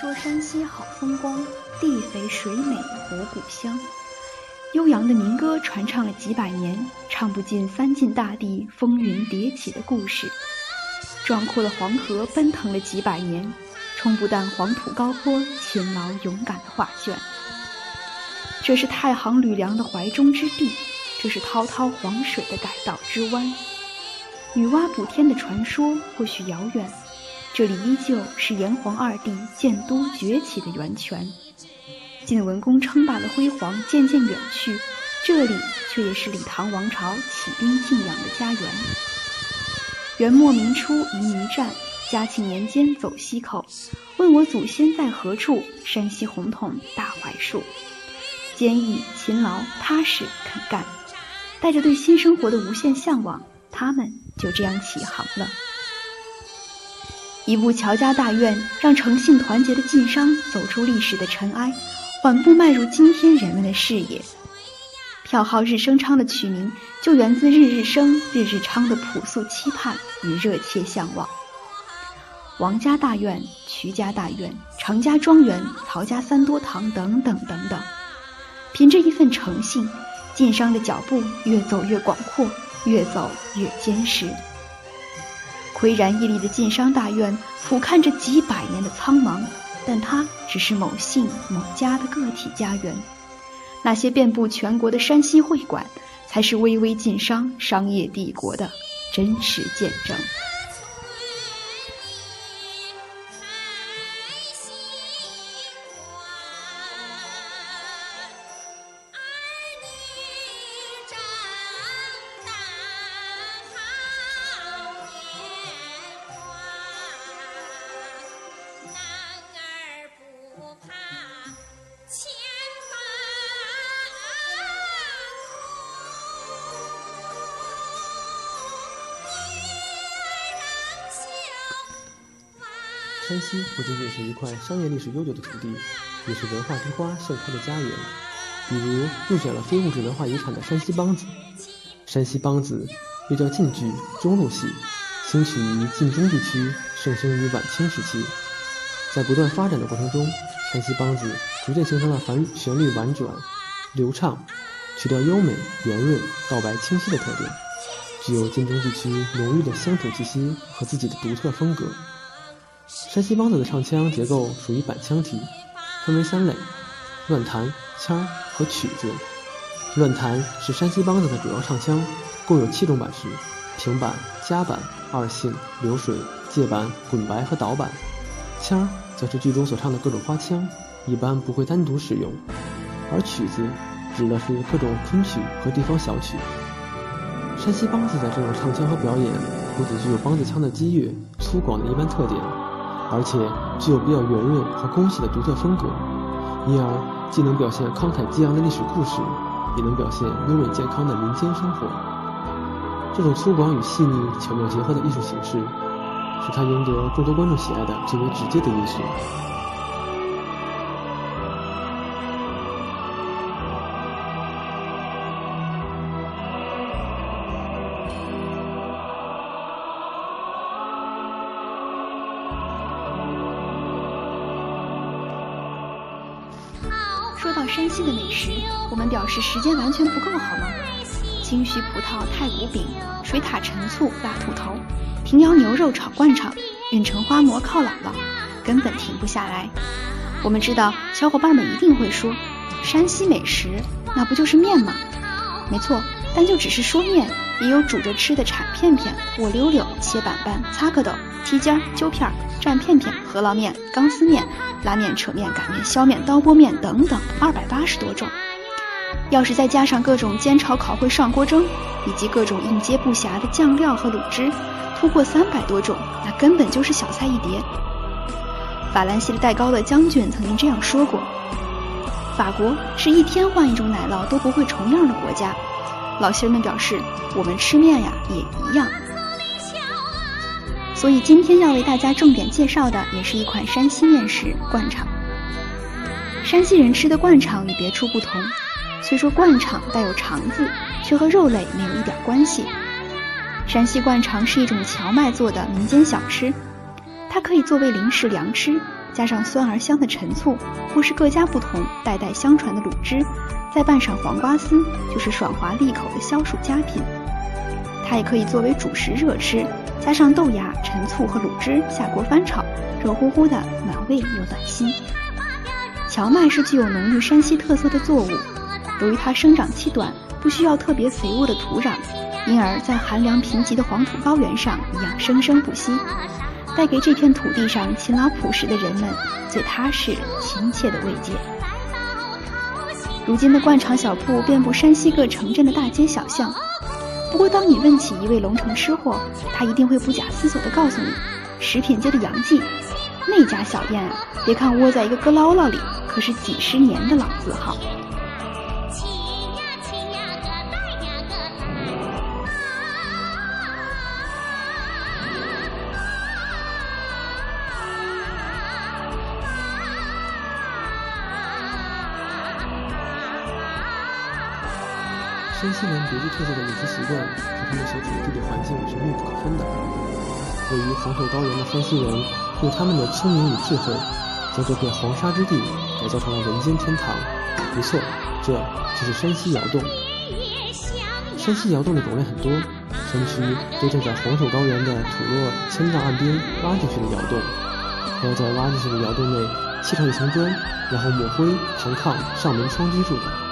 说山西好风光，地肥水美五谷香。悠扬的民歌传唱了几百年，唱不尽三晋大地风云迭起的故事；壮阔的黄河奔腾了几百年，冲不淡黄土高坡勤劳勇敢的画卷。这是太行吕梁的怀中之地，这是滔滔黄水的改道之湾。女娲补天的传说或许遥远。这里依旧是炎黄二帝建都崛起的源泉，晋文公称霸的辉煌渐渐远去，这里却也是李唐王朝起兵敬仰的家园。元末明初夷弥战，嘉庆年间走西口，问我祖先在何处？山西洪洞大槐树，坚毅勤劳踏实肯干，带着对新生活的无限向往，他们就这样起航了。一部乔家大院，让诚信团结的晋商走出历史的尘埃，缓步迈入今天人们的视野。票号日升昌的取名，就源自日日升、日日昌的朴素期盼与热切向往。王家大院、瞿家大院、常家庄园、曹家三多堂等等等等，凭着一份诚信，晋商的脚步越走越广阔，越走越坚实。巍然屹立的晋商大院，俯瞰着几百年的苍茫，但它只是某姓某家的个体家园。那些遍布全国的山西会馆，才是巍巍晋商商业帝国的真实见证。山西不仅仅是一块商业历史悠久的土地，也是文化之花盛开的家园。比如入选了非物质文化遗产的山西梆子。山西梆子又叫晋剧、中路戏，兴起于晋中地区，盛行于晚清时期。在不断发展的过程中，山西梆子逐渐形成了繁旋律婉转、流畅，曲调优美、圆润、告白清晰的特点，具有晋中地区浓郁的乡土气息和自己的独特风格。山西梆子的唱腔结构属于板腔体，分为三类：乱弹、腔和曲子。乱弹是山西梆子的主要唱腔，共有七种板式：平板、夹板、二信、流水、借板、滚白和倒板。腔则是剧中所唱的各种花腔，一般不会单独使用。而曲子指的是各种昆曲和地方小曲。山西梆子在这种唱腔和表演，不仅具有梆子腔的激越、粗犷的一般特点。而且具有比较圆润和工细的独特风格，因而既能表现慷慨激昂的历史故事，也能表现优美健康的民间生活。这种粗犷与细腻巧妙结合的艺术形式，是他赢得众多观众喜爱的最为直接的因素。山西的美食，我们表示时间完全不够，好吗？清徐葡萄太谷饼、水塔陈醋辣兔头、平遥牛肉炒灌肠、运城花馍靠姥姥，根本停不下来。我们知道，小伙伴们一定会说，山西美食那不就是面吗？没错，但就只是说面，也有煮着吃的铲片片、卧溜溜、切板板、擦个斗、踢尖、揪片、蘸片片、饸饹面、钢丝面。拉面、扯面、擀面、削面、刀拨面等等，二百八十多种。要是再加上各种煎炒烤烩上锅蒸，以及各种应接不暇的酱料和卤汁，突破三百多种，那根本就是小菜一碟。法兰西的戴高乐将军曾经这样说过：“法国是一天换一种奶酪都不会重样的国家。”老儿们表示：“我们吃面呀，也一样。”所以今天要为大家重点介绍的，也是一款山西面食——灌肠。山西人吃的灌肠与别处不同，虽说灌肠带有“肠”字，却和肉类没有一点关系。山西灌肠是一种荞麦做的民间小吃，它可以作为零食凉吃，加上酸而香的陈醋，或是各家不同、代代相传的卤汁，再拌上黄瓜丝，就是爽滑利口的消暑佳品。它也可以作为主食热吃，加上豆芽、陈醋和卤汁下锅翻炒，热乎乎的，暖胃又暖心。荞麦是具有浓郁山西特色的作物，由于它生长期短，不需要特别肥沃的土壤，因而，在寒凉贫瘠的黄土高原上一样生生不息，带给这片土地上勤劳朴实的人们最踏实、亲切的慰藉。如今的灌肠小铺遍布山西各城镇的大街小巷。不过，当你问起一位龙城吃货，他一定会不假思索地告诉你：食品界的杨记，那家小店啊，别看窝在一个阁楼楼里，可是几十年的老字号。山西人独具特色的饮食习惯和他们所处的地理环境是密不可分的。位于黄土高原的山西人，用他们的聪明与智慧，将这片黄沙之地改造成了人间天堂。没错，这就是山西窑洞。山西窑洞的种类很多，山区都建在黄土高原的土落千丈岸边挖进去的窑洞，还有在挖进去的窑洞内砌上一层砖，然后抹灰盘炕上门窗居住的。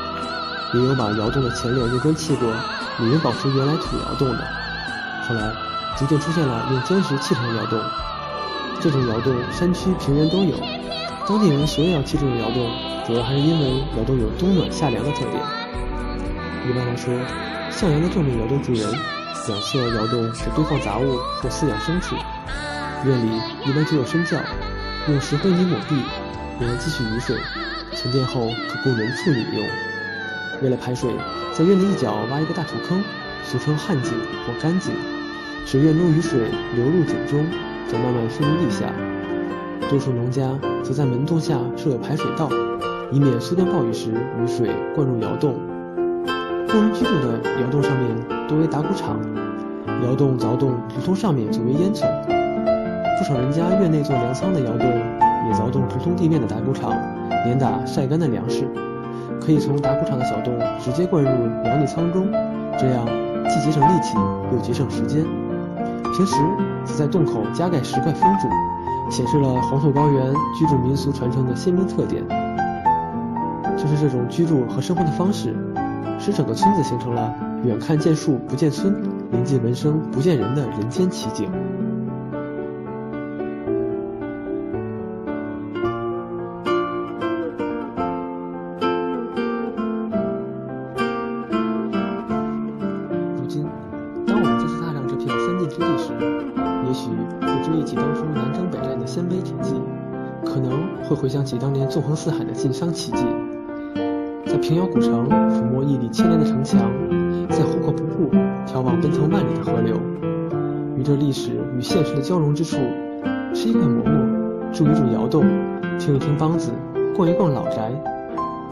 也有把窑洞的前脸用砖砌过，里面保持原来土窑洞的。后来逐渐出现了用砖石砌成的窑洞。这种窑洞山区平原都有。当地人所以要砌这种窑洞，主要还是因为窑洞有冬暖夏凉的特点。一般来说，向阳的正面窑洞住人，两侧窑洞是堆放杂物或饲养牲畜。院里一般只有身窖，用石灰泥抹壁，用来积蓄雨水，沉淀后可供人畜饮用。为了排水，在院的一角挖一个大土坑，俗称旱井或干井，使院中雨水流入井中，再慢慢渗入地下。多数农家则在门洞下设有排水道，以免苏天暴雨时雨水灌入窑洞。工人居住的窑洞上面多为打谷场，窑洞凿洞直通上面最为烟囱。不少人家院内做粮仓的窑洞，也凿洞直通地面的打谷场，连打晒干的粮食。可以从打谷场的小洞直接灌入粮内仓中，这样既节省力气又节省时间。平时则在洞口加盖石块封住，显示了黄土高原居住民俗传承的鲜明特点。正是这种居住和生活的方式，使整个村子形成了远看见树不见村，临近闻声不见人的人间奇景。会追忆起当初南征北战的鲜卑铁骑，可能会回想起当年纵横四海的晋商奇迹，在平遥古城抚摸屹立千年的城墙，在壶口瀑布眺望奔腾万里的河流，于这历史与现实的交融之处，吃一块馍馍，住一住窑洞，听一听梆子，逛一逛老宅，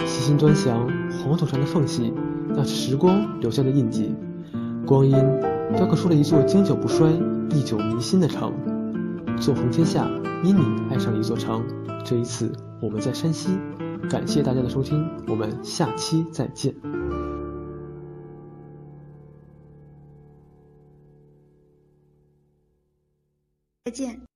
细心端详黄土上的缝隙，那是时光留下的印记，光阴雕刻出了一座经久不衰、历久弥新的城。纵横天下，因你爱上一座城。这一次我们在山西，感谢大家的收听，我们下期再见。再见。